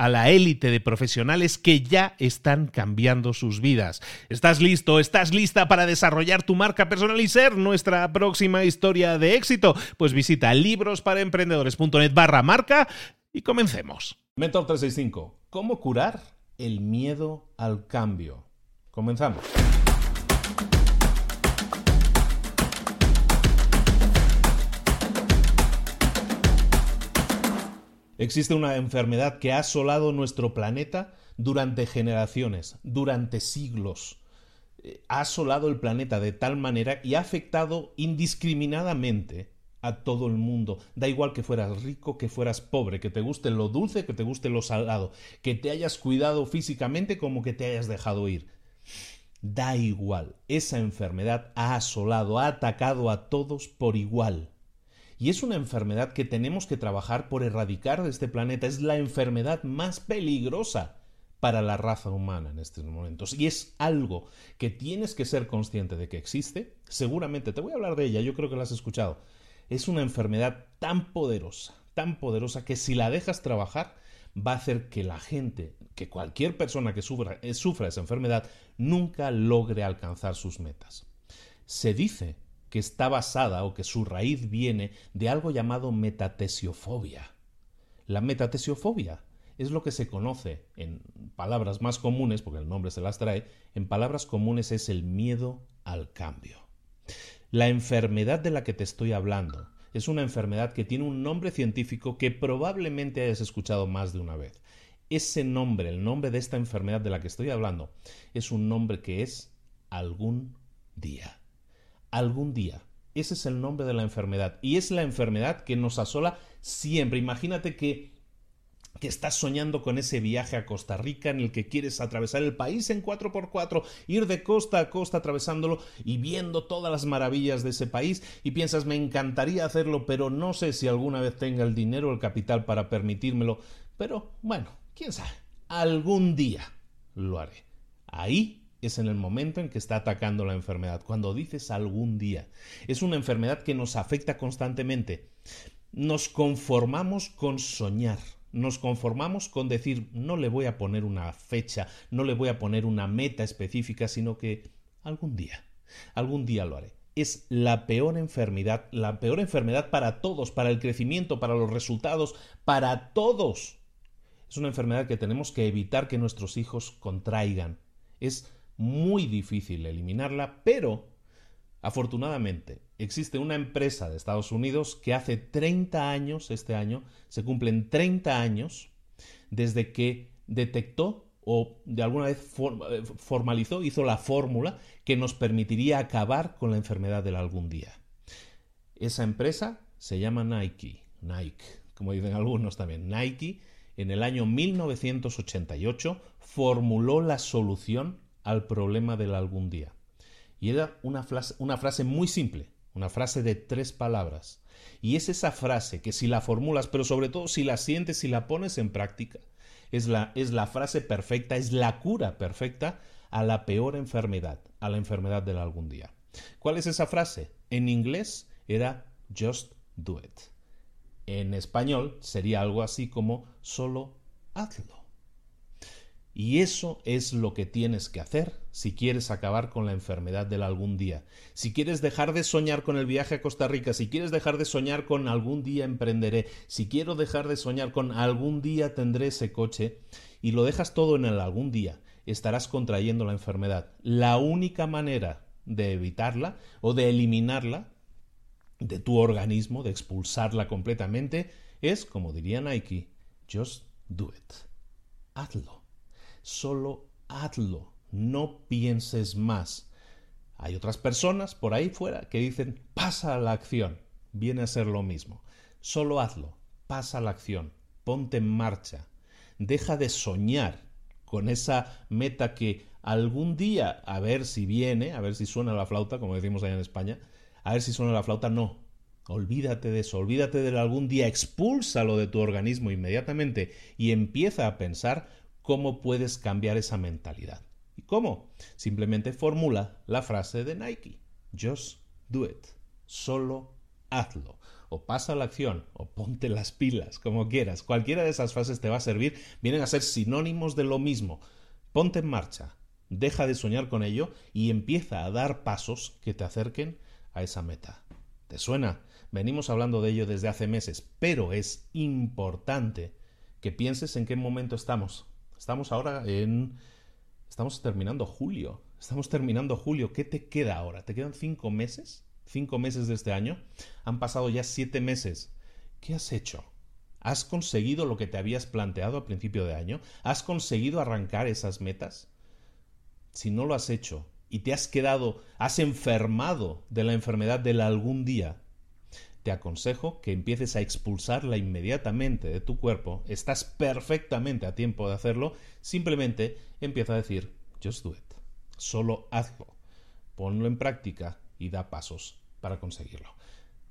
a la élite de profesionales que ya están cambiando sus vidas. ¿Estás listo? ¿Estás lista para desarrollar tu marca personal y ser nuestra próxima historia de éxito? Pues visita librosparaemprendedores.net barra marca y comencemos. Mentor 365. ¿Cómo curar el miedo al cambio? Comenzamos. Existe una enfermedad que ha asolado nuestro planeta durante generaciones, durante siglos. Eh, ha asolado el planeta de tal manera y ha afectado indiscriminadamente a todo el mundo. Da igual que fueras rico, que fueras pobre, que te guste lo dulce, que te guste lo salado, que te hayas cuidado físicamente como que te hayas dejado ir. Da igual, esa enfermedad ha asolado, ha atacado a todos por igual. Y es una enfermedad que tenemos que trabajar por erradicar de este planeta. Es la enfermedad más peligrosa para la raza humana en estos momentos. Y es algo que tienes que ser consciente de que existe. Seguramente te voy a hablar de ella, yo creo que la has escuchado. Es una enfermedad tan poderosa, tan poderosa que si la dejas trabajar va a hacer que la gente, que cualquier persona que sufra, eh, sufra esa enfermedad, nunca logre alcanzar sus metas. Se dice que está basada o que su raíz viene de algo llamado metatesiofobia. La metatesiofobia es lo que se conoce en palabras más comunes, porque el nombre se las trae, en palabras comunes es el miedo al cambio. La enfermedad de la que te estoy hablando es una enfermedad que tiene un nombre científico que probablemente hayas escuchado más de una vez. Ese nombre, el nombre de esta enfermedad de la que estoy hablando, es un nombre que es algún día algún día. Ese es el nombre de la enfermedad. Y es la enfermedad que nos asola siempre. Imagínate que, que estás soñando con ese viaje a Costa Rica en el que quieres atravesar el país en 4x4, ir de costa a costa atravesándolo y viendo todas las maravillas de ese país y piensas me encantaría hacerlo, pero no sé si alguna vez tenga el dinero o el capital para permitírmelo. Pero bueno, quién sabe, algún día lo haré. Ahí es en el momento en que está atacando la enfermedad. Cuando dices algún día, es una enfermedad que nos afecta constantemente. Nos conformamos con soñar. Nos conformamos con decir, no le voy a poner una fecha, no le voy a poner una meta específica, sino que algún día, algún día lo haré. Es la peor enfermedad, la peor enfermedad para todos, para el crecimiento, para los resultados, para todos. Es una enfermedad que tenemos que evitar que nuestros hijos contraigan. Es muy difícil eliminarla, pero afortunadamente existe una empresa de Estados Unidos que hace 30 años, este año, se cumplen 30 años desde que detectó o de alguna vez eh, formalizó, hizo la fórmula que nos permitiría acabar con la enfermedad del algún día. Esa empresa se llama Nike, Nike, como dicen algunos también. Nike en el año 1988 formuló la solución al problema del algún día. Y era una frase, una frase muy simple, una frase de tres palabras. Y es esa frase que si la formulas, pero sobre todo si la sientes, si la pones en práctica, es la, es la frase perfecta, es la cura perfecta a la peor enfermedad, a la enfermedad del algún día. ¿Cuál es esa frase? En inglés era just do it. En español sería algo así como solo hazlo. Y eso es lo que tienes que hacer si quieres acabar con la enfermedad del algún día. Si quieres dejar de soñar con el viaje a Costa Rica, si quieres dejar de soñar con algún día emprenderé, si quiero dejar de soñar con algún día tendré ese coche, y lo dejas todo en el algún día, estarás contrayendo la enfermedad. La única manera de evitarla o de eliminarla de tu organismo, de expulsarla completamente, es, como diría Nike, just do it. Hazlo. Solo hazlo. No pienses más. Hay otras personas por ahí fuera que dicen, pasa a la acción. Viene a ser lo mismo. Solo hazlo. Pasa a la acción. Ponte en marcha. Deja de soñar con esa meta que algún día, a ver si viene, a ver si suena la flauta, como decimos allá en España, a ver si suena la flauta, no. Olvídate de eso, olvídate de algún día, expúlsalo de tu organismo inmediatamente y empieza a pensar cómo puedes cambiar esa mentalidad. ¿Y cómo? Simplemente formula la frase de Nike. Just do it. Solo hazlo. O pasa la acción, o ponte las pilas, como quieras. Cualquiera de esas frases te va a servir. Vienen a ser sinónimos de lo mismo. Ponte en marcha, deja de soñar con ello y empieza a dar pasos que te acerquen a esa meta. ¿Te suena? Venimos hablando de ello desde hace meses, pero es importante que pienses en qué momento estamos. Estamos ahora en... Estamos terminando julio. Estamos terminando julio. ¿Qué te queda ahora? ¿Te quedan cinco meses? ¿Cinco meses de este año? Han pasado ya siete meses. ¿Qué has hecho? ¿Has conseguido lo que te habías planteado a principio de año? ¿Has conseguido arrancar esas metas? Si no lo has hecho y te has quedado, has enfermado de la enfermedad del algún día, te aconsejo que empieces a expulsarla inmediatamente de tu cuerpo. Estás perfectamente a tiempo de hacerlo. Simplemente empieza a decir, just do it. Solo hazlo. Ponlo en práctica y da pasos para conseguirlo.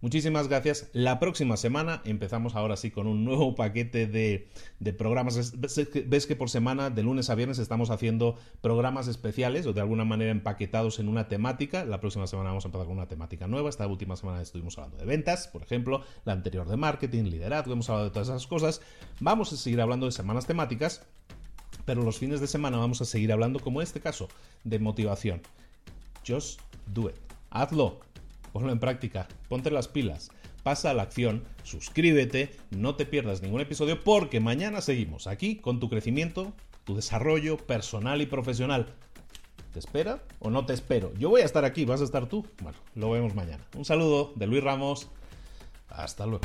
Muchísimas gracias. La próxima semana empezamos ahora sí con un nuevo paquete de, programas. Ves que por semana, de lunes a viernes, estamos haciendo programas especiales o de alguna manera empaquetados en una temática. La próxima semana vamos a empezar con una temática nueva. Esta última semana estuvimos hablando de ventas, por ejemplo, la anterior de marketing, liderazgo, hemos hablado de todas esas cosas. Vamos a seguir hablando de semanas temáticas, pero los fines de semana vamos a seguir hablando, como en este caso, de motivación. Just do it. Hazlo ponlo en práctica, ponte las pilas, pasa a la acción, suscríbete, no te pierdas ningún episodio porque mañana seguimos aquí con tu crecimiento, tu desarrollo personal y profesional. ¿Te espera o no te espero? Yo voy a estar aquí, vas a estar tú. Bueno, lo vemos mañana. Un saludo de Luis Ramos. Hasta luego.